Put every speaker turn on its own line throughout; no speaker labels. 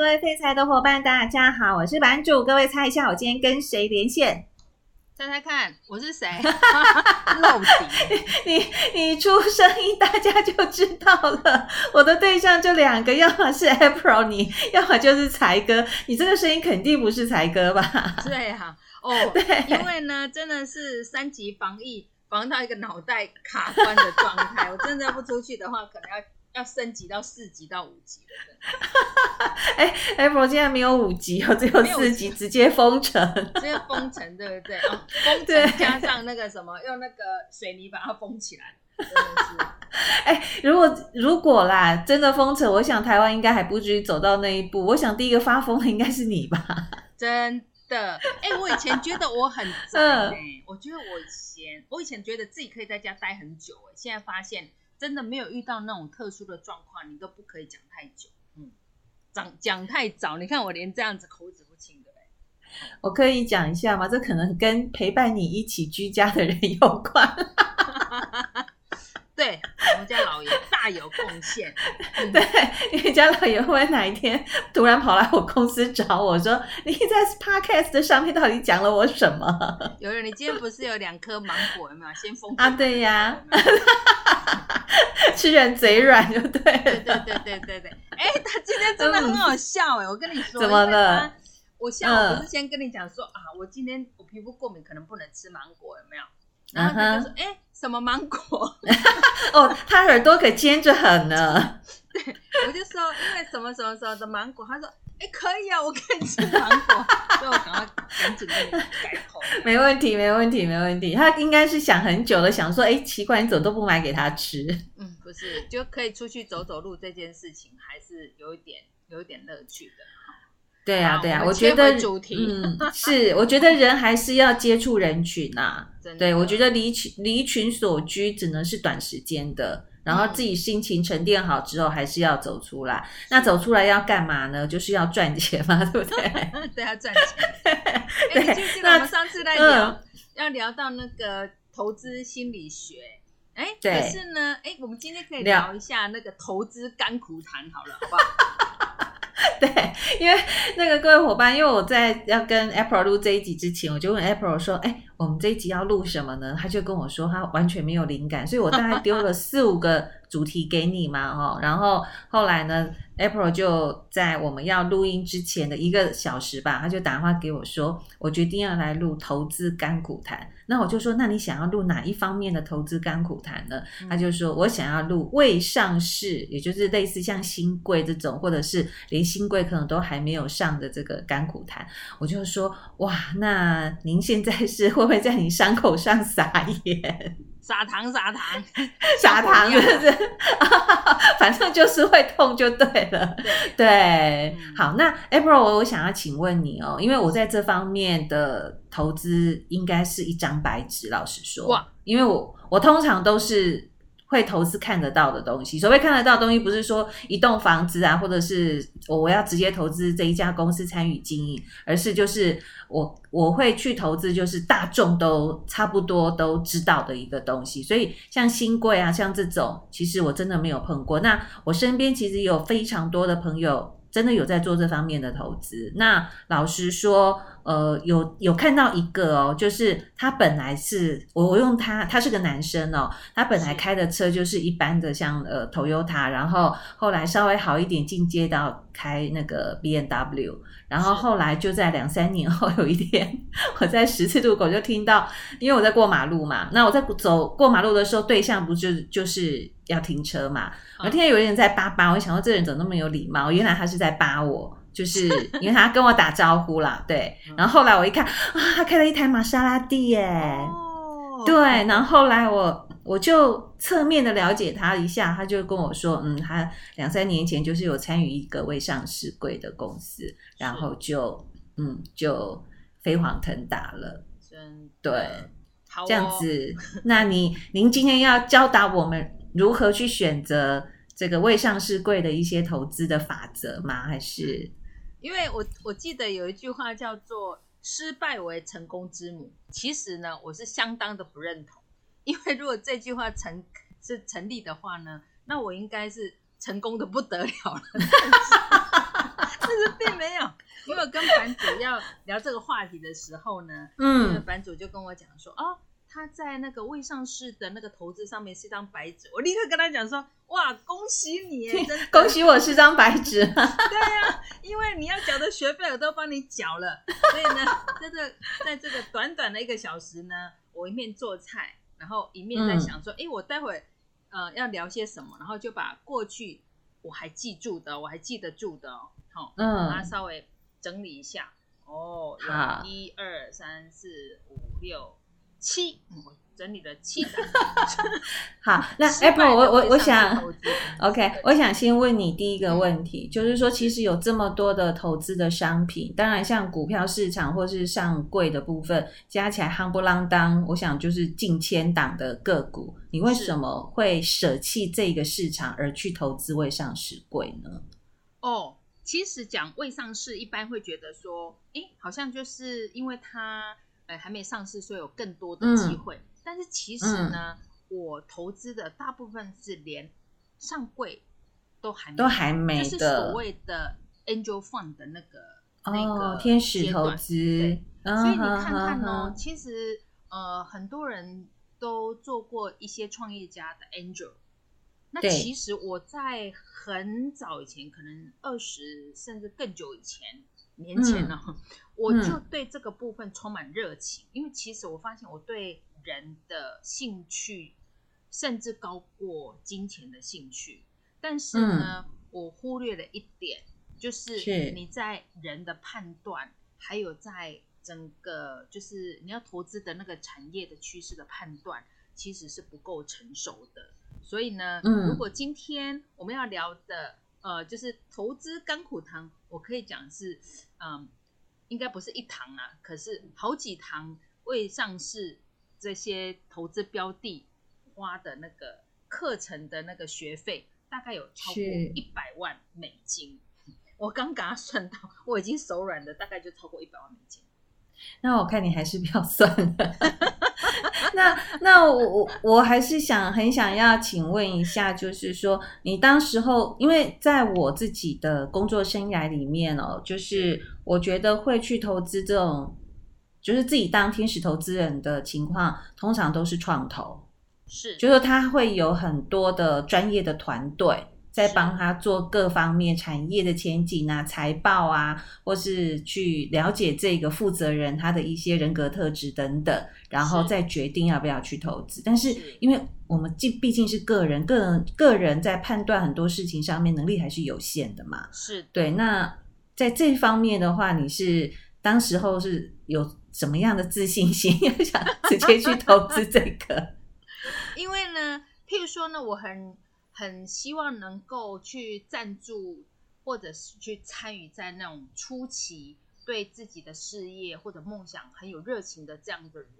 各位废柴的伙伴，大家好，我是版主。各位猜一下，我今天跟谁连线？
猜猜看，我是谁？露底。
你你出声音，大家就知道了。我的对象就两个，要么是 April，你要么就是才哥。你这个声音肯定不是才哥吧？
对啊，哦，对，因为呢，真的是三级防疫，防到一个脑袋卡关的状态。我真的不出去的话，可能要。要升级到四级到五级了，
哎，Apple 现在没有五级哦，只有四级，直接封城，
直接封城，对不对？哦，封城加上那个什么，用那个水泥把它封起来，真的是。
哎，如果如果啦，真的封城，我想台湾应该还不至于走到那一步。我想第一个发疯的应该是你吧？
真的，哎，我以前觉得我很宅，哎，我觉得我以前，我以前觉得自己可以在家待很久，哎，现在发现。真的没有遇到那种特殊的状况，你都不可以讲太久。嗯，讲讲太早，你看我连这样子口齿不清的嘞。
我可以讲一下吗？这可能跟陪伴你一起居家的人有关。
对，我们家老爷大有贡献。
嗯、对，你们家老爷会哪一天突然跑来我公司找我说：“你在 Podcast 的上面到底讲了我什么？”
有人，你今天不是有两颗芒果有没有？先封
啊，对呀。吃人嘴软就对，
对对对对对对。哎、欸，他今天真的很好笑哎、欸！我跟你说，
怎么了？
我下午不是先跟你讲说、嗯、啊，我今天我皮肤过敏，可能不能吃芒果，有没有？然后他就说，哎、uh 什么芒果？
哦，他耳朵可尖着很呢。
对，我就说，因为什么什么什么的芒果，他说。哎，可以啊，我可以吃芒果，所以我赶快赶紧改口。
没问题，没问题，没问题。他应该是想很久了，想说，哎，奇怪，你怎么都不买给他吃？
嗯，不是，就可以出去走走路这件事情，还是有一点有一点乐趣的。
对啊，对啊，我觉得
主题
嗯是，我觉得人还是要接触人群呐、啊。对，我觉得离群离群所居只能是短时间的。然后自己心情沉淀好之后，还是要走出来。嗯、那走出来要干嘛呢？就是要赚钱嘛，对不对？
对，要赚钱。对，欸、记得我们上次在聊，嗯、要聊到那个投资心理学。哎，对可是呢，哎，我们今天可以聊一下那个投资甘苦谈，好了，好不好？
对，因为那个各位伙伴，因为我在要跟 April 录这一集之前，我就问 April 说：“哎，我们这一集要录什么呢？”他就跟我说，他完全没有灵感，所以我大概丢了四五个主题给你嘛，哦，然后后来呢，April 就在我们要录音之前的一个小时吧，他就打电话给我说：“我决定要来录投资甘苦谈。”那我就说：“那你想要录哪一方面的投资甘苦谈呢？”嗯、他就说：“我想要录未上市，也就是类似像新贵这种，或者是连新贵可能都还没有上的这个甘苦谈。”我就说：“哇，那您现在是会不会在你伤口上撒盐？”
撒糖，撒糖，
撒糖，是不是？反正就是会痛就对了。对，好，那 April，我想要请问你哦，因为我在这方面的投资应该是一张白纸，老实说，哇，因为我我通常都是。会投资看得到的东西，所谓看得到的东西，不是说一栋房子啊，或者是我我要直接投资这一家公司参与经营，而是就是我我会去投资，就是大众都差不多都知道的一个东西。所以像新贵啊，像这种，其实我真的没有碰过。那我身边其实有非常多的朋友。真的有在做这方面的投资。那老实说，呃，有有看到一个哦，就是他本来是我我用他，他是个男生哦，他本来开的车就是一般的像呃 Toyota，然后后来稍微好一点进阶到开那个 BMW，然后后来就在两三年后有一天，我在十字路口就听到，因为我在过马路嘛，那我在走过马路的时候，对象不就就是要停车嘛。我听见有人在叭叭，我想说这人怎么那么有礼貌？原来他是在叭我，就是因为他跟我打招呼啦。对，然后后来我一看，啊，他开了一台玛莎拉蒂耶。哦。对，然后后来我我就侧面的了解他一下，他就跟我说，嗯，他两三年前就是有参与一个未上市贵的公司，然后就嗯就飞黄腾达了。真对。这样子，那你您今天要教导我们。如何去选择这个未上市贵的一些投资的法则吗？还是
因为我我记得有一句话叫做“失败为成功之母”。其实呢，我是相当的不认同。因为如果这句话成是成立的话呢，那我应该是成功的不得了了。但是并没有因为跟版主要聊这个话题的时候呢，嗯，版主就跟我讲说，哦，他在那个未上市的那个投资上面是一张白纸，我立刻跟他讲说，哇，恭喜你，
恭喜我是张白纸，对
呀、啊，因为你要缴的学费我都帮你缴了，所以呢，在这在这个短短的一个小时呢，我一面做菜，然后一面在想说，哎、嗯，我待会呃要聊些什么，然后就把过去。我还记住的，我还记得住的哦。好，嗯，把它稍微整理一下。哦，有一二三四五六七，我整理了七档。
好，那 April，我我我想，OK，我想先问你第一个问题，嗯、就是说，其实有这么多的投资的商品，当然像股票市场或是上柜的部分，加起来夯不啷当，我想就是近千档的个股，你为什么会舍弃这个市场而去投资未上市柜呢？
哦，其实讲未上市，一般会觉得说，哎，好像就是因为它呃还没上市，所以有更多的机会。嗯但是其实呢，嗯、我投资的大部分是连上柜都还没
都还没的，
就是所谓的 angel fund 的那个、哦、那个
天使投资。
嗯、所以你看看哦，嗯、其实呃很多人都做过一些创业家的 angel。那其实我在很早以前，可能二十甚至更久以前年前呢，嗯、我就对这个部分充满热情，嗯、因为其实我发现我对人的兴趣甚至高过金钱的兴趣，但是呢，嗯、我忽略了一点，就是你在人的判断，还有在整个就是你要投资的那个产业的趋势的判断，其实是不够成熟的。所以呢，嗯、如果今天我们要聊的呃，就是投资甘苦糖，我可以讲是嗯、呃，应该不是一堂啊，可是好几堂未上市。这些投资标的花的那个课程的那个学费，大概有超过一百万美金。我刚刚算到，我已经手软的，大概就超过一百万美金。
那我看你还是不要算了。那那我我我还是想很想要请问一下，就是说你当时候，因为在我自己的工作生涯里面哦，就是我觉得会去投资这种。就是自己当天使投资人的情况，通常都是创投，
是，
就是他会有很多的专业的团队在帮他做各方面产业的前景啊、财报啊，或是去了解这个负责人他的一些人格特质等等，然后再决定要不要去投资。但是因为我们既毕竟是个人，个人个人在判断很多事情上面能力还是有限的嘛，
是
对。那在这方面的话，你是当时候是有。什么样的自信心 要想直接去投资这个？
因为呢，譬如说呢，我很很希望能够去赞助，或者是去参与在那种初期对自己的事业或者梦想很有热情的这样的人，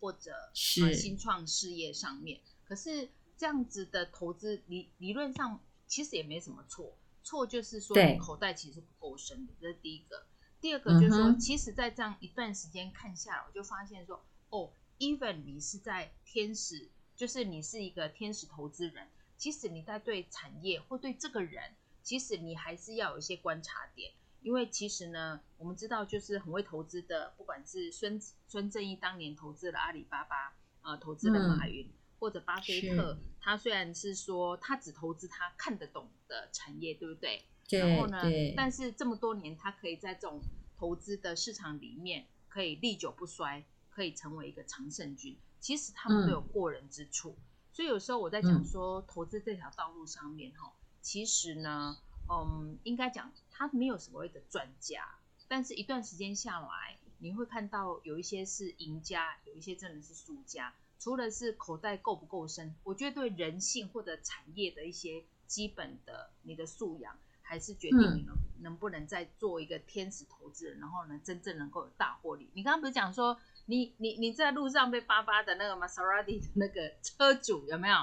或者是新创事业上面。可是这样子的投资理理论上其实也没什么错，错就是说你口袋其实不够深的，这是第一个。第二个就是说，嗯、其实，在这样一段时间看下来，我就发现说，哦，even 你是在天使，就是你是一个天使投资人，其实你在对产业或对这个人，其实你还是要有一些观察点，因为其实呢，我们知道就是很会投资的，不管是孙孙正义当年投资了阿里巴巴，呃，投资了马云，嗯、或者巴菲特，他虽然是说他只投资他看得懂的产业，对不对？然后呢？但是这么多年，他可以在这种投资的市场里面，可以历久不衰，可以成为一个常胜军。其实他们都有过人之处。嗯、所以有时候我在讲说，投资这条道路上面，哈、嗯，其实呢，嗯，应该讲它没有所谓的专家，但是一段时间下来，你会看到有一些是赢家，有一些真的是输家。除了是口袋够不够深，我觉得对人性或者产业的一些基本的你的素养。还是决定你能能不能再做一个天使投资人，嗯、然后呢，真正能够有大获利。你刚刚不是讲说，你你你在路上被巴巴的那个玛莎拉蒂的那个车主有没有？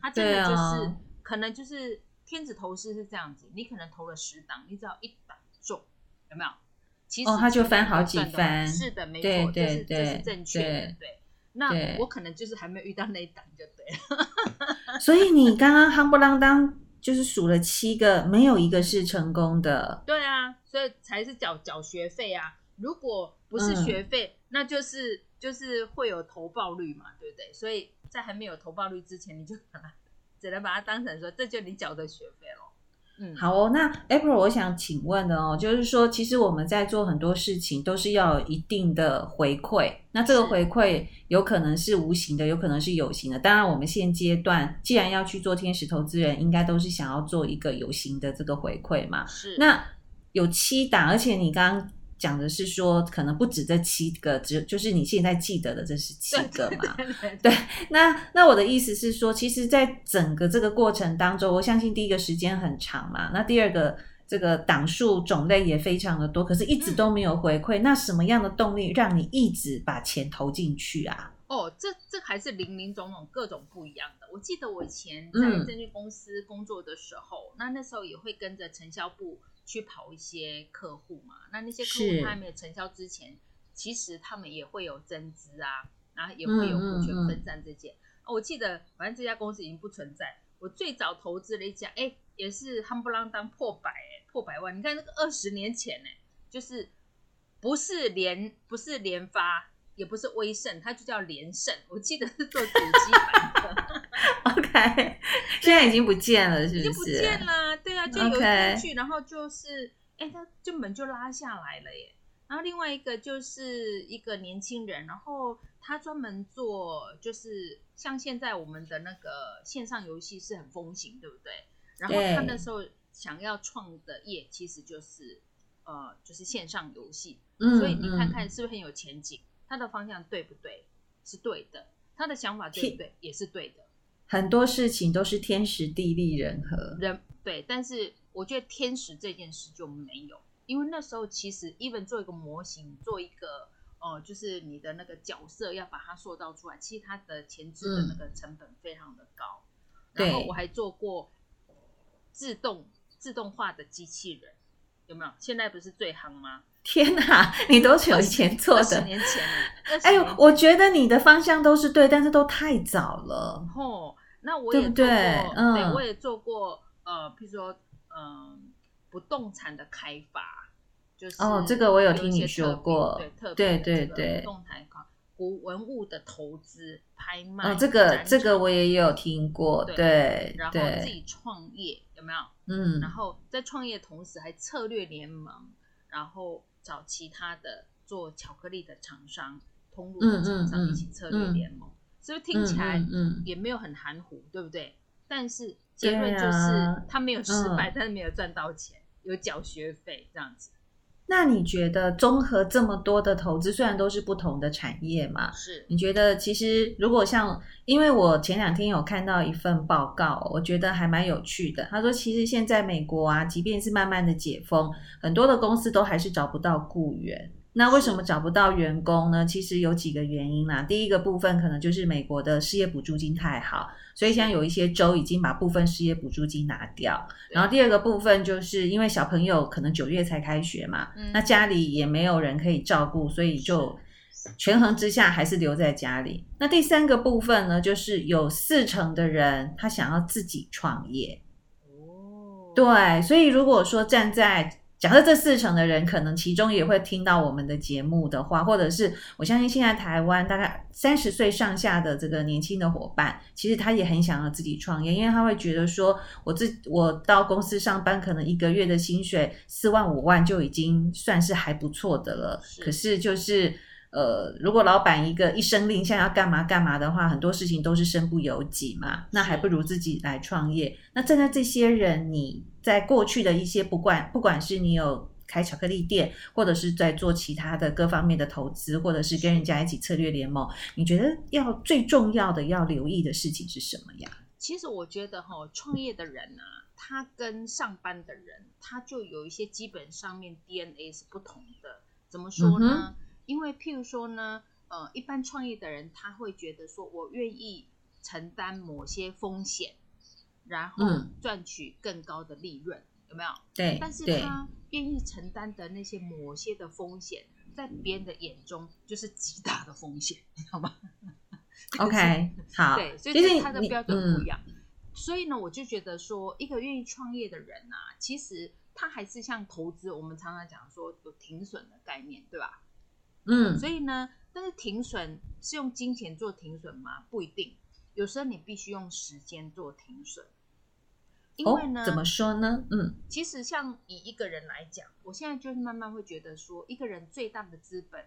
他真的就是、啊、可能就是天子投资是这样子，你可能投了十档，你只要一档中，有没有？其实、
哦、他就翻好几番。
是的，没错，
对对对，
这是这是正确的。对，对那我可能就是还没有遇到那一档就对了。
所以你刚刚夯不啷当。就是数了七个，没有一个是成功的。
对啊，所以才是缴缴学费啊。如果不是学费，嗯、那就是就是会有投报率嘛，对不对？所以在还没有投报率之前，你就把它只能把它当成说，这就你缴的学费咯。嗯，
好哦。那 April，我想请问的哦，就是说，其实我们在做很多事情都是要有一定的回馈。那这个回馈有可能是无形的，有可能是有形的。当然，我们现阶段既然要去做天使投资人，应该都是想要做一个有形的这个回馈嘛。
是。
那有七档，而且你刚刚。讲的是说，可能不止这七个，只就是你现在记得的这是七个嘛？对，对，对，对，那那我的意思是说，其实，在整个这个过程当中，我相信第一个时间很长嘛，那第二个这个档数种类也非常的多，可是一直都没有回馈。嗯、那什么样的动力让你一直把钱投进去啊？
哦，这这还是林林总总各种不一样的。我记得我以前在证券公司工作的时候，嗯、那那时候也会跟着承销部。去跑一些客户嘛，那那些客户他还没有成交之前，其实他们也会有增资啊，然后也会有股权分散这些。嗯嗯嗯、我记得，反正这家公司已经不存在。我最早投资了一家，哎，也是夯不啷当破百，破百万。你看那个二十年前，哎，就是不是联，不是联发，也不是威盛，它就叫联盛。我记得是做主机板的。
OK，现在已经不见了，是不是？已经
不见了，对啊，就有进去，然后就是，哎，他就门就拉下来了耶。然后另外一个就是一个年轻人，然后他专门做，就是像现在我们的那个线上游戏是很风行，对不对？然后他那时候想要创的业其实就是，呃，就是线上游戏。嗯，所以你看看是不是很有前景？他的方向对不对？是对的。他的想法对不对？也是对的。
很多事情都是天时地利人和，
人对，但是我觉得天时这件事就没有，因为那时候其实 even 做一个模型，做一个呃，就是你的那个角色要把它塑造出来，其实它的前置的那个成本非常的高。嗯、然后我还做过自动自动化的机器人，有没有？现在不是最夯吗？
天哪，你都是有钱做的，
十年前。
哎呦，我觉得你的方向都是对，但是都太早了。
哦。那我也做过，对，对，嗯、对，我也做过，呃，譬如说，嗯、呃，不动产的开发，就是
哦，这个我有听你说过，
对，特别
对对对，
不动产古文物的投资拍卖，
哦，这个这个我也有听过，对，对
然后自己创业有没有？嗯，然后在创业同时还策略联盟，然后找其他的做巧克力的厂商、通路的厂商一起策略联盟。嗯嗯嗯所以听起来也没有很含糊，嗯嗯、对不对？但是结论就是他没有失败，嗯、但是没有赚到钱，有缴学费这样子。
那你觉得综合这么多的投资，虽然都是不同的产业嘛，
是？
你觉得其实如果像，因为我前两天有看到一份报告，我觉得还蛮有趣的。他说，其实现在美国啊，即便是慢慢的解封，很多的公司都还是找不到雇员。那为什么找不到员工呢？其实有几个原因啦。第一个部分可能就是美国的失业补助金太好，所以现在有一些州已经把部分失业补助金拿掉。然后第二个部分就是因为小朋友可能九月才开学嘛，那家里也没有人可以照顾，所以就权衡之下还是留在家里。那第三个部分呢，就是有四成的人他想要自己创业。哦，对，所以如果说站在假设这四成的人可能其中也会听到我们的节目的话，或者是我相信现在台湾大概三十岁上下的这个年轻的伙伴，其实他也很想要自己创业，因为他会觉得说，我自我到公司上班，可能一个月的薪水四万五万就已经算是还不错的了，是可是就是。呃，如果老板一个一声令下要干嘛干嘛的话，很多事情都是身不由己嘛。那还不如自己来创业。那站在这些人，你在过去的一些不管不管是你有开巧克力店，或者是在做其他的各方面的投资，或者是跟人家一起策略联盟，你觉得要最重要的要留意的事情是什么呀？
其实我觉得哈，创业的人啊，他跟上班的人，他就有一些基本上面 DNA 是不同的。怎么说呢？嗯因为譬如说呢，呃，一般创业的人他会觉得说，我愿意承担某些风险，然后赚取更高的利润，嗯、有没有？
对。
但是他愿意承担的那些某些的风险，在别人的眼中就是极大的风险，你知道吗
？OK，好。
对，所以他的标准不一样。嗯、所以呢，我就觉得说，一个愿意创业的人啊，其实。他还是像投资，我们常常讲说有停损的概念，对吧？
嗯，
所以呢，但是停损是用金钱做停损吗？不一定，有时候你必须用时间做停损。因为呢，
哦，怎么说呢？嗯，
其实像以一个人来讲，我现在就是慢慢会觉得说，一个人最大的资本，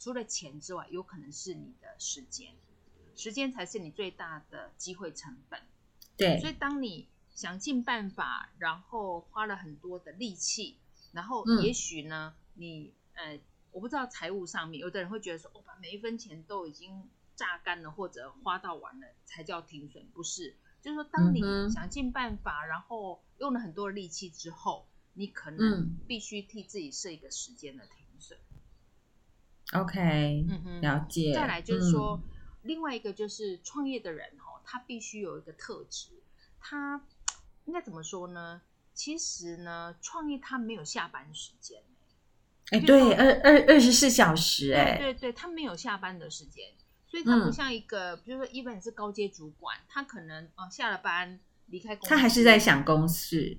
除了钱之外，有可能是你的时间，时间才是你最大的机会成本。
对，
所以当你想尽办法，然后花了很多的力气，然后也许呢，嗯、你呃，我不知道财务上面，有的人会觉得说，我、哦、把每一分钱都已经榨干了，或者花到完了，才叫停损，不是？就是说，当你想尽办法，嗯、然后用了很多力气之后，你可能必须替自己设一个时间的停损。
OK，
嗯哼，
了解。
再来就是说，嗯、另外一个就是创业的人哦，他必须有一个特质。他应该怎么说呢？其实呢，创业他没有下班时间。
哎，对，二二二十四小时，哎，
对对对，他没有下班的时间，所以他不像一个，嗯、比如说，even 是高阶主管，他可能哦下了班离开公司，
他还是在想公事。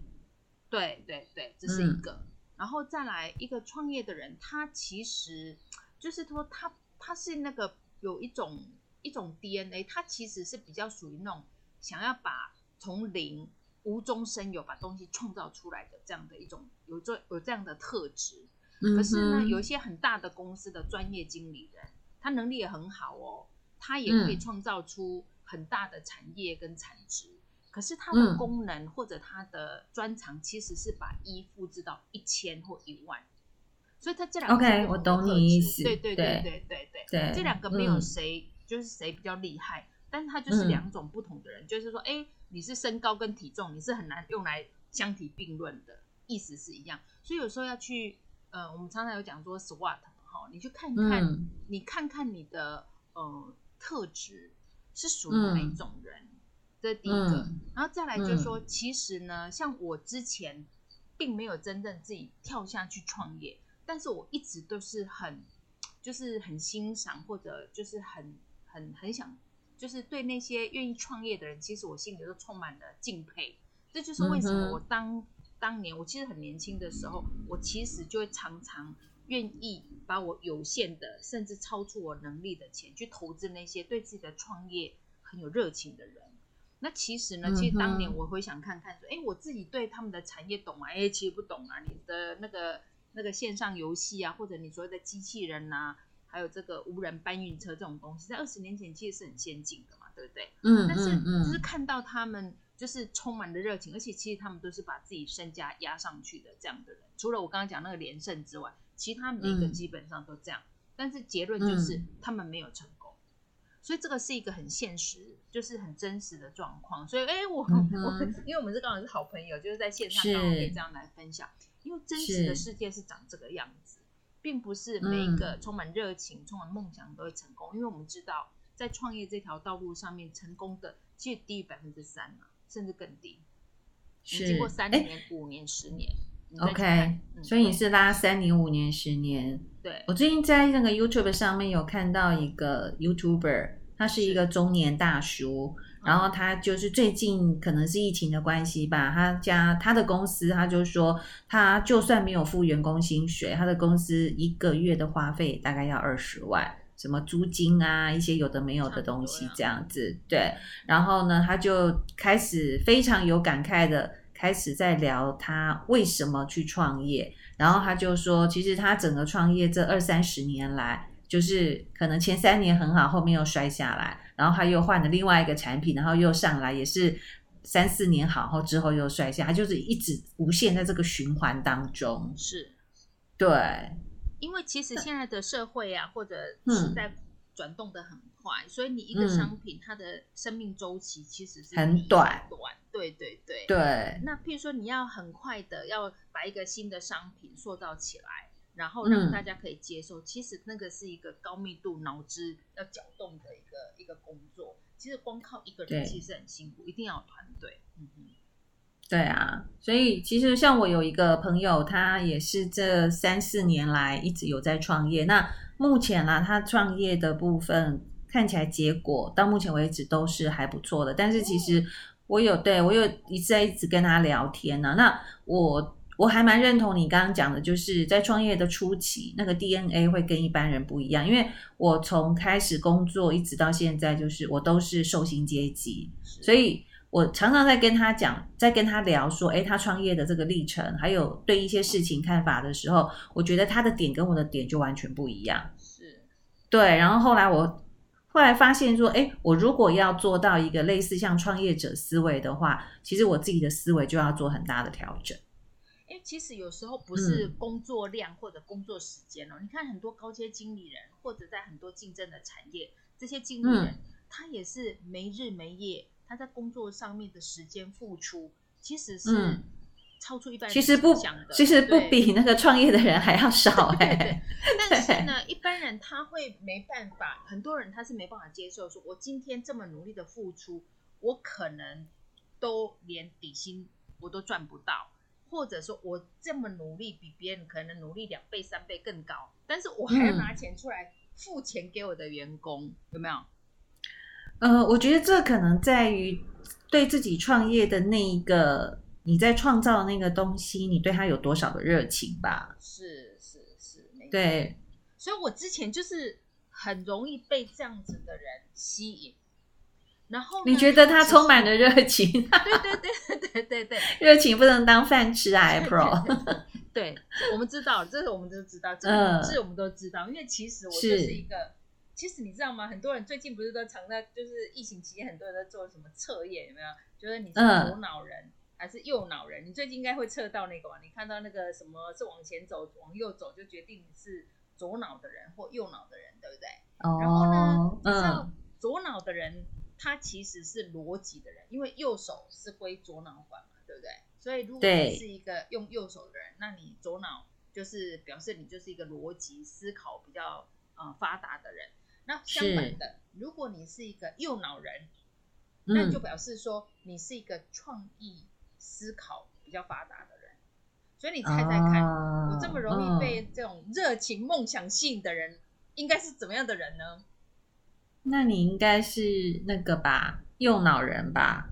对对对，这是一个。嗯、然后再来一个创业的人，他其实就是说他，他他是那个有一种一种 DNA，他其实是比较属于那种想要把。从零无中生有，把东西创造出来的这样的一种有这有这样的特质。可是呢，有一些很大的公司的专业经理人，他能力也很好哦，他也可以创造出很大的产业跟产值。可是他的功能或者他的专长，其实是把一复制到一千或一万。所以他这两个
OK，我懂你意思。
对对对对对对，这两个没有谁就是谁比较厉害。但是他就是两种不同的人，嗯、就是说，哎，你是身高跟体重，你是很难用来相提并论的，意思是一样。所以有时候要去，呃，我们常常有讲说 SWOT 哈，你去看看，嗯、你看看你的呃特质是属于哪一种人，嗯、这是第一个。嗯、然后再来就是说，嗯、其实呢，像我之前并没有真正自己跳下去创业，但是我一直都是很，就是很欣赏或者就是很很很想。就是对那些愿意创业的人，其实我心里都充满了敬佩。这就是为什么我当、当年我其实很年轻的时候，我其实就会常常愿意把我有限的，甚至超出我能力的钱去投资那些对自己的创业很有热情的人。那其实呢，其实当年我会想看看说，哎、我自己对他们的产业懂吗？哎，其实不懂啊。你的那个那个线上游戏啊，或者你所谓的机器人啊。还有这个无人搬运车这种东西，在二十年前其实是很先进的嘛，对不对？嗯，但是就是看到他们就是充满了热情，而且其实他们都是把自己身家压上去的这样的人。除了我刚刚讲那个连胜之外，其他每一个基本上都这样。嗯、但是结论就是他们没有成功，嗯、所以这个是一个很现实，就是很真实的状况。所以，哎，我、我因为我们是刚好是好朋友，就是在线上刚好可以这样来分享，因为真实的世界是长这个样子。并不是每一个充满热情、嗯、充满梦想都会成功，因为我们知道，在创业这条道路上面，成功的其实低于百分之三嘛，甚至更低。是，经过三年、诶五年、十年。
OK，、嗯、所以你是拉三年、五年、十年。
对，
我最近在那个 YouTube 上面有看到一个 YouTuber，他是一个中年大叔。然后他就是最近可能是疫情的关系吧，他家他的公司，他就说他就算没有付员工薪水，他的公司一个月的花费大概要二十万，什么租金啊，一些有的没有的东西这样子。对，然后呢，他就开始非常有感慨的开始在聊他为什么去创业，然后他就说，其实他整个创业这二三十年来，就是可能前三年很好，后面又摔下来。然后他又换了另外一个产品，然后又上来，也是三四年好后之后又摔下，他就是一直无限在这个循环当中。
是，
对，
因为其实现在的社会啊，或者时代转动的很快，嗯、所以你一个商品它的生命周期其实是
很短，
短，对对对
对。
那譬如说你要很快的要把一个新的商品塑造起来。然后让大家可以接受，嗯、其实那个是一个高密度脑汁要搅动的一个一个工作。其实光靠一个人其实很辛苦，一定要有团队。嗯哼，
对啊，所以其实像我有一个朋友，他也是这三四年来一直有在创业。那目前呢、啊，他创业的部分看起来结果到目前为止都是还不错的。但是其实我有对我有一直在一直跟他聊天呢、啊。那我。我还蛮认同你刚刚讲的，就是在创业的初期，那个 DNA 会跟一般人不一样。因为我从开始工作一直到现在，就是我都是受薪阶级，所以我常常在跟他讲，在跟他聊说，诶，他创业的这个历程，还有对一些事情看法的时候，我觉得他的点跟我的点就完全不一样。
是，
对。然后后来我后来发现说，诶，我如果要做到一个类似像创业者思维的话，其实我自己的思维就要做很大的调整。
其实有时候不是工作量或者工作时间哦，嗯、你看很多高阶经理人或者在很多竞争的产业，这些经理人、嗯、他也是没日没夜，他在工作上面的时间付出其实是超出一般人想的。其实不，
其实不比那个创业的人还要少
但是呢，一般人他会没办法，很多人他是没办法接受，说我今天这么努力的付出，我可能都连底薪我都赚不到。或者说我这么努力，比别人可能努力两倍、三倍更高，但是我还要拿钱出来付钱给我的员工，嗯、有没有？
呃，我觉得这可能在于对自己创业的那一个你在创造的那个东西，你对他有多少的热情吧？
是是是，
对，
所以我之前就是很容易被这样子的人吸引。然后
你觉得他充满了热情？
对对对对对对，
热情不能当饭吃啊，April。
对，我们知道，这个我们都知道，这个是我们都知道。因为其实我就是一个，其实你知道吗？很多人最近不是都常在，就是疫情期间，很多人在做什么测验，有没有？就是你是左脑人还是右脑人？你最近应该会测到那个吧？你看到那个什么是往前走，往右走，就决定你是左脑的人或右脑的人，对不对？哦然后呢，你知道左脑的人。他其实是逻辑的人，因为右手是归左脑管嘛，对不对？所以如果你是一个用右手的人，那你左脑就是表示你就是一个逻辑思考比较呃发达的人。那相反的，如果你是一个右脑人，那就表示说你是一个创意思考比较发达的人。所以你猜猜看，我这么容易被这种热情梦想吸引的人，应该是怎么样的人呢？
那你应该是那个吧，右脑人吧？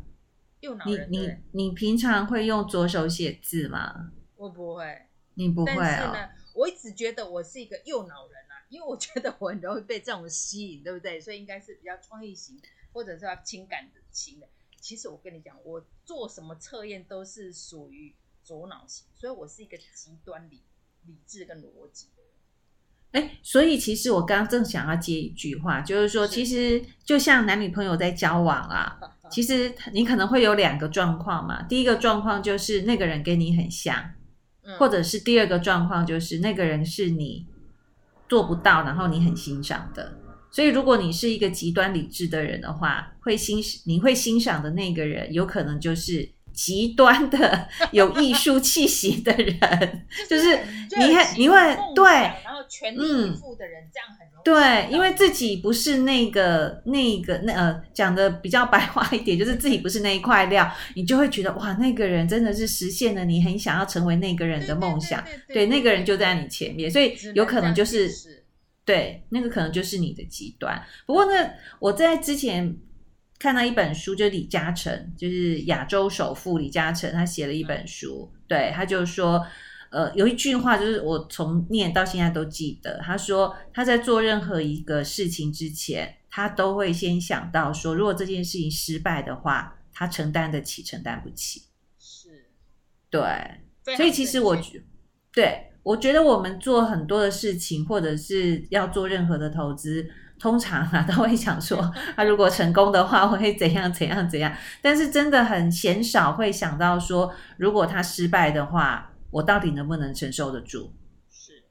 右脑人，
你你你平常会用左手写字吗？
我不会，
你不会啊？但是呢，
我一直觉得我是一个右脑人啊，因为我觉得我很容易被这种吸引，对不对？所以应该是比较创意型，或者是要情感型的。其实我跟你讲，我做什么测验都是属于左脑型，所以我是一个极端理理智跟逻辑。
哎，所以其实我刚刚正想要接一句话，就是说，其实就像男女朋友在交往啊，其实你可能会有两个状况嘛。第一个状况就是那个人跟你很像，或者是第二个状况就是那个人是你做不到，然后你很欣赏的。所以如果你是一个极端理智的人的话，会欣你会欣赏的那个人，有可能就是。极端的 有艺术气息的人，就是你很你会对，
然后全力以赴的人，这样很容易。
对，因为自己不是那个那个那呃，讲的比较白话一点，就是自己不是那一块料，你就会觉得哇，那个人真的是实现了你很想要成为那个人的梦想。对，那个人就在你前面，所以有可能就是对，那个可能就是你的极端。不过呢，我在之前。看到一本书，就是李嘉诚，就是亚洲首富李嘉诚，他写了一本书，对，他就说，呃，有一句话，就是我从念到现在都记得，他说他在做任何一个事情之前，他都会先想到说，如果这件事情失败的话，他承担得起，承担不起，
是，
对，所以其实我觉，对，我觉得我们做很多的事情，或者是要做任何的投资。通常啊，都会想说，他 如果成功的话，会怎样怎样怎样。但是真的很鲜少会想到说，如果他失败的话，我到底能不能承受得住？
是，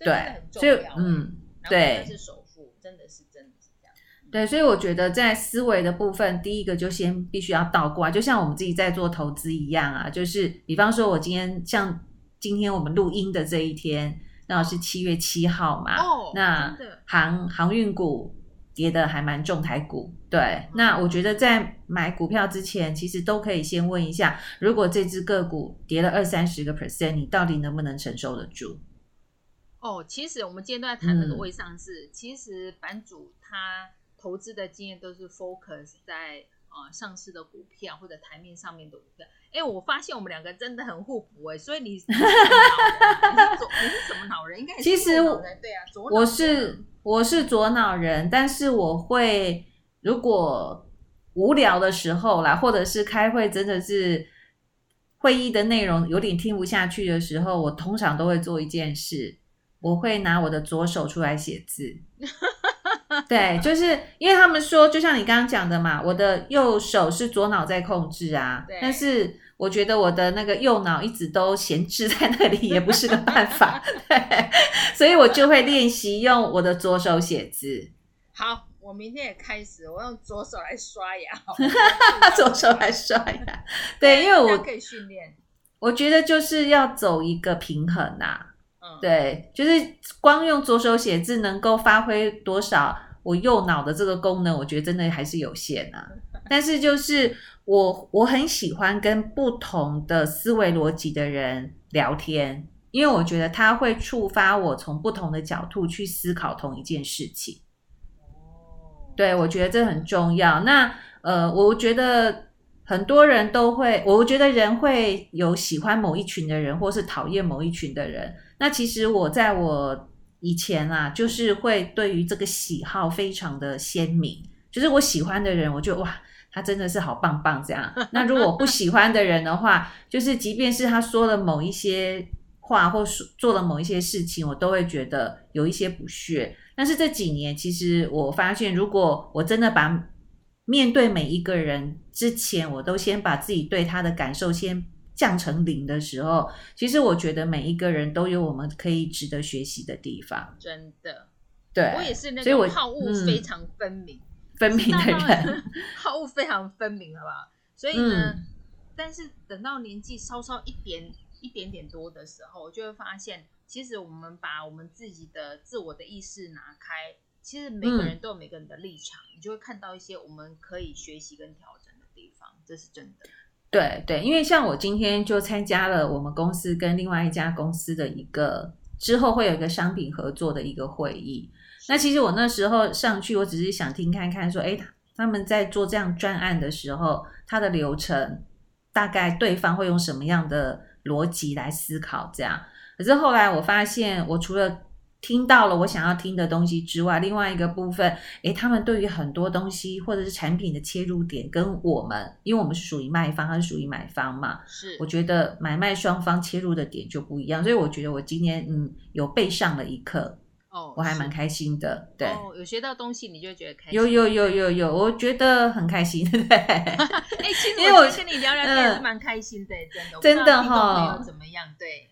对，所以嗯，对，
是首富，真的是真的是这样。
对，所以我觉得在思维的部分，第一个就先必须要倒过来，就像我们自己在做投资一样啊，就是比方说，我今天像今天我们录音的这一天。那是七月七号嘛？
哦，
那航航运股跌的还蛮重，台股对。嗯、那我觉得在买股票之前，其实都可以先问一下，如果这只个股跌了二三十个 percent，你到底能不能承受得住？
哦，其实我们今天都在谈那个未上市，嗯、其实版主他投资的经验都是 focus 在呃上市的股票或者台面上面的股票。哎，我发现我们两个真的很互补哎，所以你？你是左，你是什么脑人？应该
其实我
对啊，左
我是我是左脑人，但是我会如果无聊的时候啦，或者是开会真的是会议的内容有点听不下去的时候，我通常都会做一件事，我会拿我的左手出来写字。对，就是因为他们说，就像你刚刚讲的嘛，我的右手是左脑在控制啊。对。但是我觉得我的那个右脑一直都闲置在那里，也不是个办法。对。所以我就会练习用我的左手写字。
好，我明天也开始，我用左手来刷牙。
左手来刷牙。对，因为我
可以训练。
我觉得就是要走一个平衡呐、啊。对，就是光用左手写字能够发挥多少我右脑的这个功能，我觉得真的还是有限啊。但是就是我我很喜欢跟不同的思维逻辑的人聊天，因为我觉得他会触发我从不同的角度去思考同一件事情。对，我觉得这很重要。那呃，我觉得很多人都会，我觉得人会有喜欢某一群的人，或是讨厌某一群的人。那其实我在我以前啊，就是会对于这个喜好非常的鲜明，就是我喜欢的人，我就哇，他真的是好棒棒这样。那如果不喜欢的人的话，就是即便是他说了某一些话或说做了某一些事情，我都会觉得有一些不屑。但是这几年，其实我发现，如果我真的把面对每一个人之前，我都先把自己对他的感受先。降成零的时候，其实我觉得每一个人都有我们可以值得学习的地方。
真的，
对，
我也是那种好恶非常分明、嗯、
分明的人，
好恶非常分明，好不好？所以呢，嗯、但是等到年纪稍稍一点一点点多的时候，我就会发现，其实我们把我们自己的自我的意识拿开，其实每个人都有每个人的立场，嗯、你就会看到一些我们可以学习跟调整的地方，这是真的。
对对，因为像我今天就参加了我们公司跟另外一家公司的一个之后会有一个商品合作的一个会议。那其实我那时候上去，我只是想听看看说，诶，他们在做这样专案的时候，他的流程大概对方会用什么样的逻辑来思考这样。可是后来我发现，我除了听到了我想要听的东西之外，另外一个部分，诶，他们对于很多东西或者是产品的切入点，跟我们，因为我们是属于卖方，他是属于买方嘛，
是，
我觉得买卖双方切入的点就不一样，所以我觉得我今天嗯有被上了一课，哦，我还蛮开心的，对，
哦，有学到东西，你就觉得开心，
有有有有有，我觉得很开心，对，哎，
其实我跟你聊聊天也是蛮开心的，嗯、真的，
真的哈，
没有怎么样，对。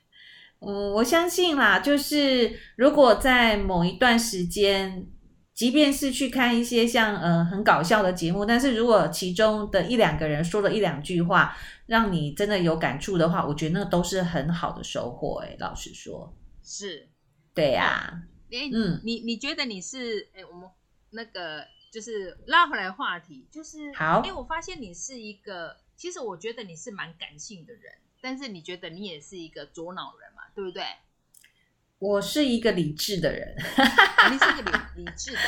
嗯，我相信啦，就是如果在某一段时间，即便是去看一些像呃很搞笑的节目，但是如果其中的一两个人说了一两句话，让你真的有感触的话，我觉得那都是很好的收获。哎，老实说，
是，
对呀、啊。
诶，嗯，你你觉得你是哎，我们那个就是拉回来话题，就是
好。
诶，我发现你是一个，其实我觉得你是蛮感性的人，但是你觉得你也是一个左脑人。对不对？
我是一个理智的人，
你是一个理 理智的人。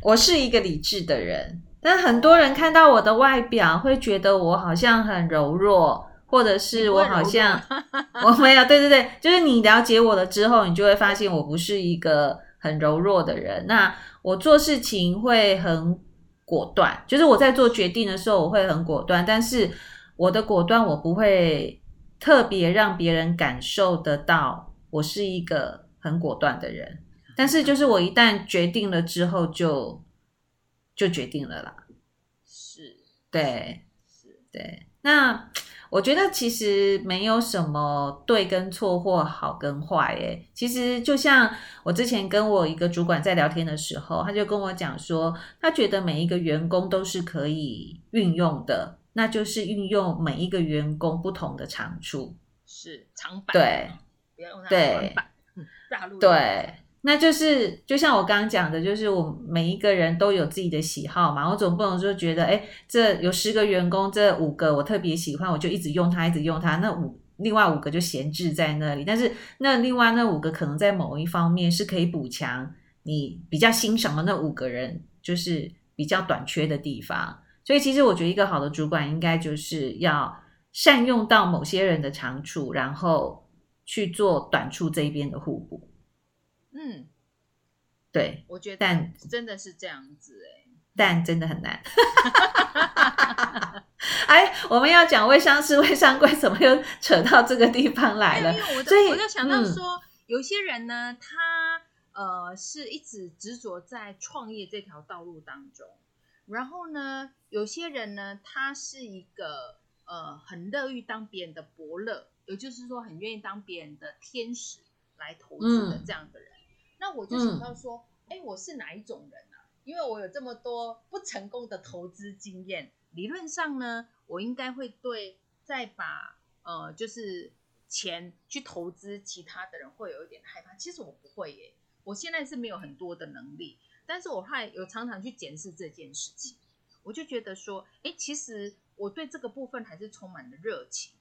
我是一个理智的人，但很多人看到我的外表，会觉得我好像很柔弱，或者是我好像 我没有。对对对，就是你了解我了之后，你就会发现我不是一个很柔弱的人。那我做事情会很果断，就是我在做决定的时候，我会很果断，但是我的果断我不会。特别让别人感受得到我是一个很果断的人，但是就是我一旦决定了之后就就决定了啦。
是，
对，是，对。那我觉得其实没有什么对跟错或好跟坏，诶，其实就像我之前跟我一个主管在聊天的时候，他就跟我讲说，他觉得每一个员工都是可以运用的。那就是运用每一个员工不同的长处，
是长板，
对，
不要用它短板，嗯，大陆
对，那就是就像我刚刚讲的，就是我每一个人都有自己的喜好嘛，我总不能说觉得，哎，这有十个员工，这五个我特别喜欢，我就一直用它，一直用它，那五另外五个就闲置在那里，但是那另外那五个可能在某一方面是可以补强你比较欣赏的那五个人，就是比较短缺的地方。所以，其实我觉得一个好的主管应该就是要善用到某些人的长处，然后去做短处这一边的互补。
嗯，
对，
我觉得
但
真的是这样子哎、欸，
但真的很难。哎，我们要讲微商是微商柜，怎么又扯到这个地方来了？
因为我
所以
我就想到说，
嗯、
有些人呢，他呃是一直执着在创业这条道路当中，然后呢，有些人呢，他是一个呃很乐于当别人的伯乐，也就是说，很愿意当别人的天使来投资的这样的人。嗯、那我就想到说，哎、嗯，我是哪一种人呢、啊？因为我有这么多不成功的投资经验。理论上呢，我应该会对再把呃，就是钱去投资其他的人会有一点害怕。其实我不会耶，我现在是没有很多的能力，但是我还有常常去检视这件事情，我就觉得说，哎，其实我对这个部分还是充满了热情，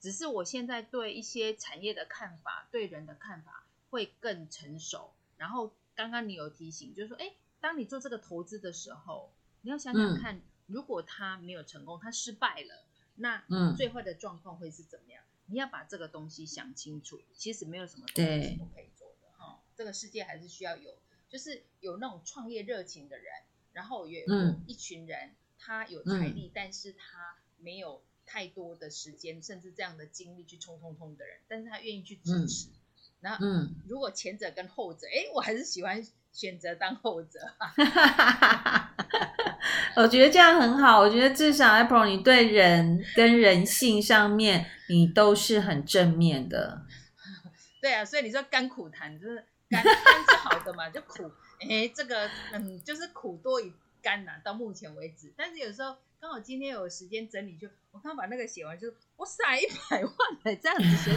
只是我现在对一些产业的看法，对人的看法会更成熟。然后刚刚你有提醒，就是说，哎，当你做这个投资的时候，你要想想看。嗯如果他没有成功，他失败了，那最坏的状况会是怎么样？嗯、你要把这个东西想清楚。其实没有什么东西不可以做的哈。这个世界还是需要有，就是有那种创业热情的人，然后也有一群人，他有财力，嗯、但是他没有太多的时间，嗯、甚至这样的精力去冲冲冲的人，但是他愿意去支持。嗯、然后，嗯、如果前者跟后者，哎，我还是喜欢选择当后者。
我觉得这样很好。我觉得至少 Apple，你对人跟人性上面，你都是很正面的。
对啊，所以你说甘苦谈，就是甘甘是好的嘛，就苦。哎，这个嗯，就是苦多于甘呐、啊。到目前为止，但是有时候刚好今天有时间整理就，就我刚把那个写完，就是我撒一百万的这样子写。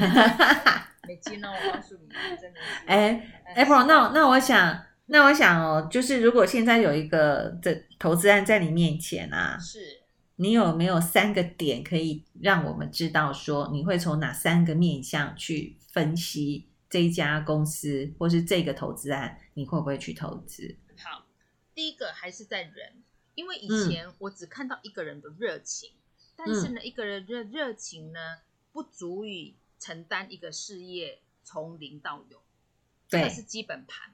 没劲哦，我告诉你，真的是。
哎，April，那那我想。那我想哦，就是如果现在有一个这投资案在你面前啊，
是
你有没有三个点可以让我们知道说你会从哪三个面向去分析这一家公司或是这个投资案，你会不会去投资？
好，第一个还是在人，因为以前我只看到一个人的热情，嗯、但是呢，一个人的热情呢不足以承担一个事业从零到有，这个是基本盘。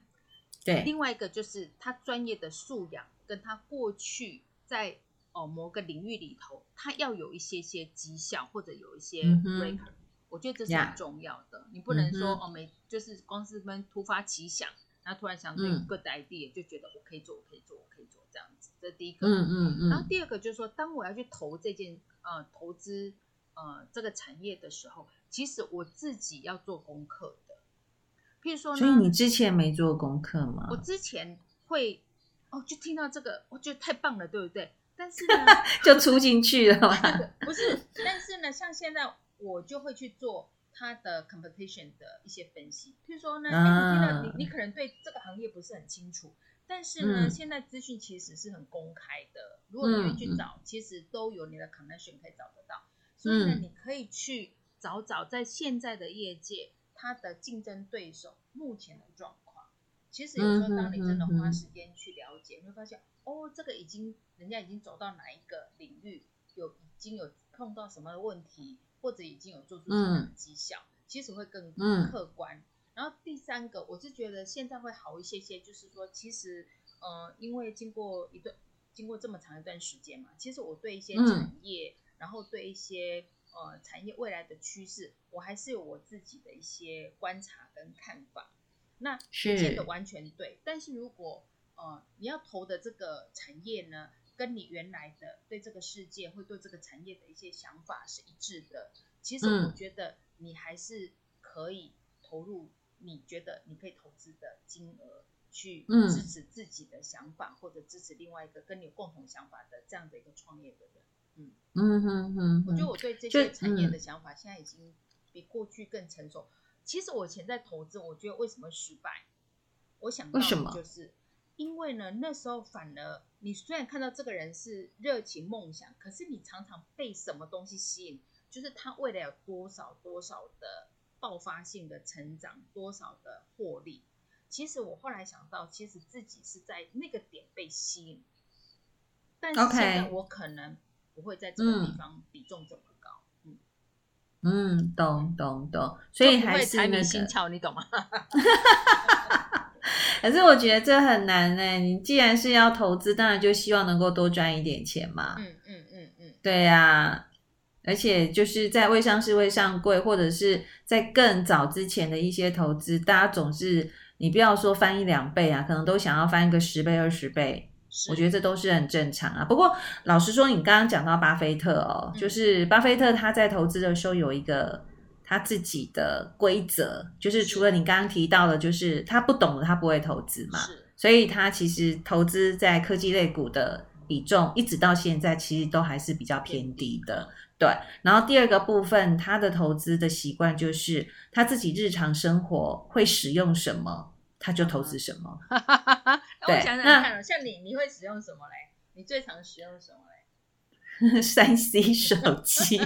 对，
另外一个就是他专业的素养，跟他过去在哦某个领域里头，他要有一些些绩效或者有一些 breaker，、嗯、我觉得这是很重要的。你不能说、嗯、哦没，就是公司们突发奇想，然后突然想出一个 idea，、嗯、就觉得我可以做，我可以做，我可以做这样子。这第一个。嗯嗯嗯。然后第二个就是说，当我要去投这件呃投资呃这个产业的时候，其实我自己要做功课。譬如说呢，
所以你之前没做功课吗？
我之前会哦，就听到这个，我觉得太棒了，对不对？但是呢，
就出进去了嘛。
不是，但是呢，像现在我就会去做它的 competition 的一些分析。譬如说呢，啊、你听到你你可能对这个行业不是很清楚，但是呢，嗯、现在资讯其实是很公开的。如果你愿意去找，嗯、其实都有你的 connection 可以找得到。所以呢，嗯、你可以去找找在现在的业界。它的竞争对手目前的状况，其实有时候当你真的花时间去了解，嗯嗯嗯、你会发现哦，这个已经人家已经走到哪一个领域，有已经有碰到什么问题，或者已经有做出什么样的绩效，嗯、其实会更客观。嗯、然后第三个，我是觉得现在会好一些些，就是说，其实呃，因为经过一段经过这么长一段时间嘛，其实我对一些产业，嗯、然后对一些。呃，产业未来的趋势，我还是有我自己的一些观察跟看法。那不见得完全对，是但是如果呃你要投的这个产业呢，跟你原来的对这个世界会对这个产业的一些想法是一致的，其实我觉得你还是可以投入你觉得你可以投资的金额，去支持自己的想法，嗯、或者支持另外一个跟你有共同想法的这样的一个创业的人。嗯嗯嗯嗯，我觉得我对这些产业的想法现在已经比过去更成熟。其实我以前在投资，我觉得为什么失败？我想到的就是因为呢，那时候反而你虽然看到这个人是热情梦想，可是你常常被什么东西吸引，就是他未来有多少多少的爆发性的成长，多少的获利。其实我后来想到，其实自己是在那个点被吸引，但是现在我可能。不会在这个地方比重这么高，嗯，
嗯，懂懂懂，所以还是那个。
心窍，你懂吗？
可是我觉得这很难呢。你既然是要投资，当然就希望能够多赚一点钱嘛。
嗯嗯嗯嗯，
对呀、啊。而且就是在未上市、未上柜，或者是在更早之前的一些投资，大家总是你不要说翻一两倍啊，可能都想要翻个十倍、二十倍。我觉得这都是很正常啊。不过老实说，你刚刚讲到巴菲特哦，嗯、就是巴菲特他在投资的时候有一个他自己的规则，就是除了你刚刚提到的，就是他不懂的他不会投资嘛。所以他其实投资在科技类股的比重，一直到现在其实都还是比较偏低的。对，然后第二个部分，他的投资的习惯就是他自己日常生活会使用什么，他就投资什么。
那我想想看，像你，你会使用什么嘞？你最常使用什么嘞？
三 C 手机。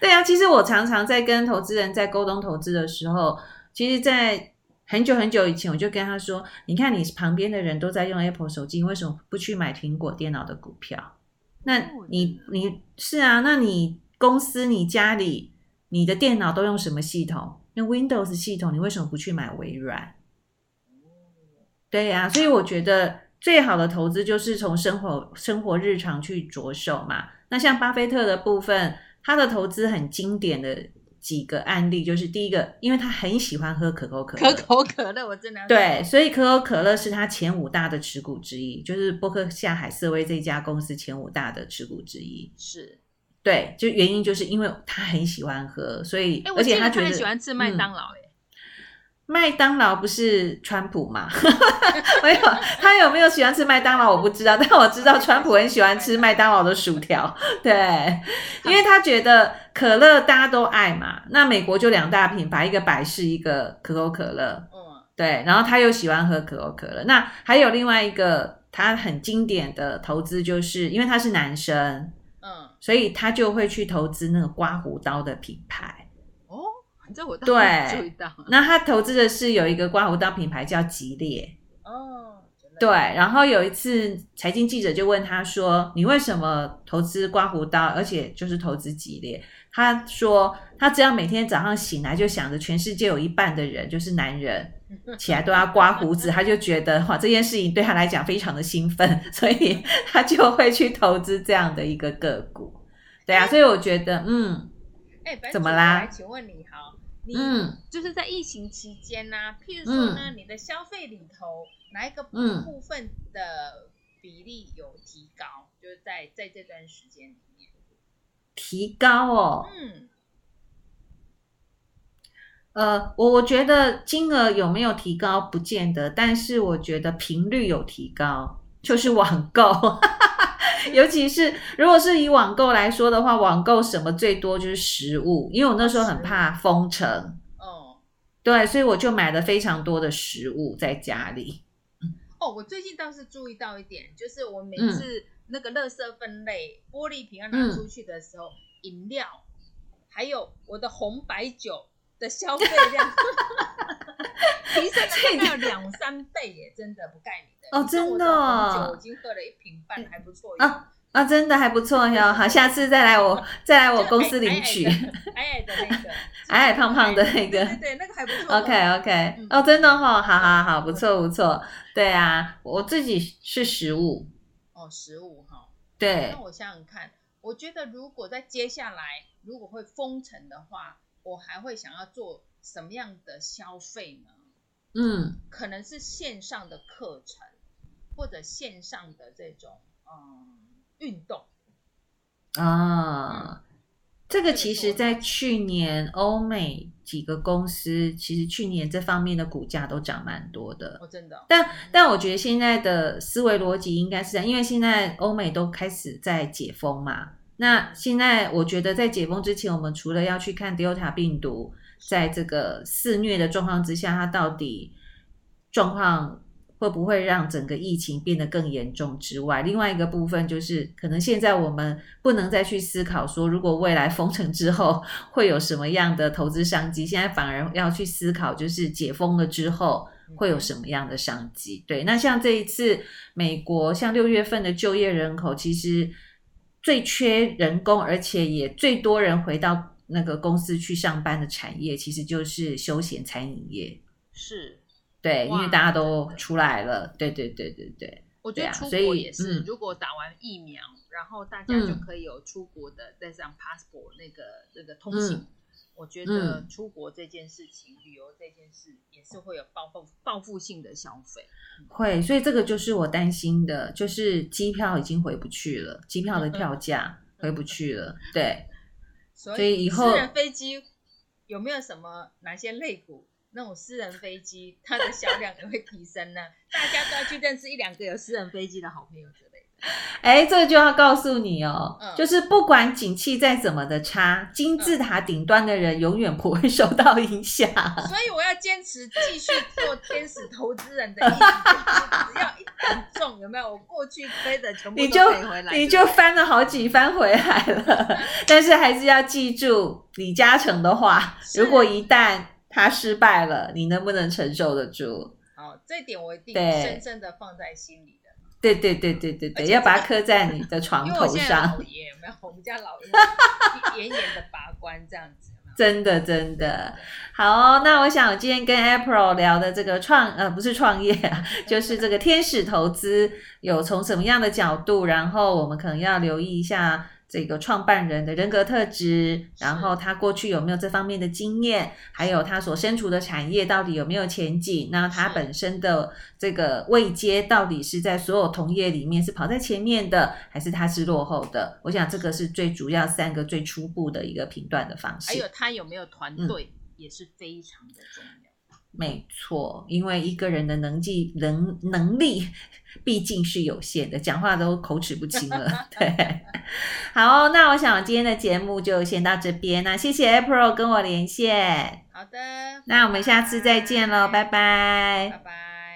对啊，其实我常常在跟投资人在沟通投资的时候，其实，在很久很久以前，我就跟他说：“你看，你旁边的人都在用 Apple 手机，你为什么不去买苹果电脑的股票？”那你你是啊？那你公司、你家里、你的电脑都用什么系统？用 Windows 系统，你为什么不去买微软？对呀、啊，所以我觉得最好的投资就是从生活、生活日常去着手嘛。那像巴菲特的部分，他的投资很经典的。几个案例，就是第一个，因为他很喜欢喝可口可乐，
可口可乐我真的
对，所以可口可乐是他前五大的持股之一，就是波克夏海瑟威这家公司前五大的持股之一。
是，
对，就原因就是因为他很喜欢喝，所以而且他觉得
他很喜欢吃麦当劳诶。
麦当劳不是川普吗？没有，他有没有喜欢吃麦当劳我不知道，但我知道川普很喜欢吃麦当劳的薯条。对，因为他觉得可乐大家都爱嘛。那美国就两大品牌，一个百事，一个可口可乐。嗯，对。然后他又喜欢喝可口可乐。那还有另外一个他很经典的投资，就是因为他是男生，嗯，所以他就会去投资那个刮胡刀的品牌。
这我倒没注意到。
对，那他投资的是有一个刮胡刀品牌叫吉列。哦，对。然后有一次财经记者就问他说：“你为什么投资刮胡刀，而且就是投资吉列？”他说：“他只要每天早上醒来就想着全世界有一半的人就是男人 起来都要刮胡子，他就觉得哇，这件事情对他来讲非常的兴奋，所以 他就会去投资这样的一个个股。对啊，所以我觉得，嗯，
哎，
怎么啦？
请问你好。嗯，就是在疫情期间呢、啊，譬如说呢，嗯、你的消费里头哪一个部分的比例有提高？嗯、就是在在这段时间里面
提高哦。嗯，呃，我我觉得金额有没有提高不见得，但是我觉得频率有提高，就是网购。尤其是如果是以网购来说的话，网购什么最多就是食物，因为我那时候很怕封城，哦，对，所以我就买了非常多的食物在家里。
哦，我最近倒是注意到一点，就是我每次那个垃圾分类、嗯、玻璃瓶要拿出去的时候，嗯、饮料还有我的红白酒的消费量 提升了大概有两三倍耶，真的不盖你的。
哦，真的，哦，
我已经喝了一瓶半，还不错。
啊啊，真的还不错哟。好，下次再来我 再来我公司领取。
矮矮的那个，
矮矮胖胖的那个，
对对，那个还不错。
OK OK，哦，真的哈，好好好，不错不错。对啊，我自己是食物。
哦，食物哈。
对。
那我想想看，我觉得如果在接下来如果会封城的话，我还会想要做什么样的消费呢？
嗯，
可能是线上的课程。或者线上的这种嗯运动
啊，这个其实，在去年欧美几个公司，其实去年这方面的股价都涨蛮多的。
哦，真的。
但但我觉得现在的思维逻辑应该是因为现在欧美都开始在解封嘛。那现在我觉得在解封之前，我们除了要去看 Delta 病毒在这个肆虐的状况之下，它到底状况。会不会让整个疫情变得更严重之外，另外一个部分就是，可能现在我们不能再去思考说，如果未来封城之后会有什么样的投资商机，现在反而要去思考，就是解封了之后会有什么样的商机。对，那像这一次美国，像六月份的就业人口，其实最缺人工，而且也最多人回到那个公司去上班的产业，其实就是休闲餐饮业。
是，
对，因为大家都出来了。对对对对对。
我觉得出国也是，如果打完疫苗，然后大家就可以有出国的带上 passport 那个那个通行。我觉得出国这件事情，旅游这件事也是会有报复报复性的消费。
会，所以这个就是我担心的，就是机票已经回不去了，机票的票价 回不去了。对，
所以以后私人飞机有没有什么哪些类股？那种私人飞机，它的销量也会提升呢？大家都要去认识一两个有私人飞机的好朋友之类的。
哎，这个就要告诉你哦，嗯、就是不管景气再怎么的差，金字塔顶端的人永远不会受到影响。
所以我要坚持继续做天使投资人的意思，只要一点中，有没有？我过去飞的全部都赔回来，
你就你就翻了好几番回来了。但是还是要记住李嘉诚的话：如果一旦他失败了，你能不能承受得住？
好，这点我一定深深的放在心里的。
对对对对对对，要把它刻在 你的床头上。
老爷有没有？我们家老爷严严的把关，这样子。
真的真的好哦。那我想我今天跟 April 聊的这个创呃不是创业啊，就是这个天使投资有从什么样的角度，然后我们可能要留意一下。这个创办人的人格特质，然后他过去有没有这方面的经验，还有他所身处的产业到底有没有前景？那他本身的这个位阶到底是在所有同业里面是跑在前面的，还是他是落后的？我想这个是最主要三个最初步的一个评断的方式。
还有他有没有团队也是非常的重要。嗯
没错，因为一个人的能力能能力毕竟是有限的，讲话都口齿不清了。对，好，那我想今天的节目就先到这边。那谢谢 April 跟我连线。
好的，
那我们下次再见喽，拜拜。
拜拜。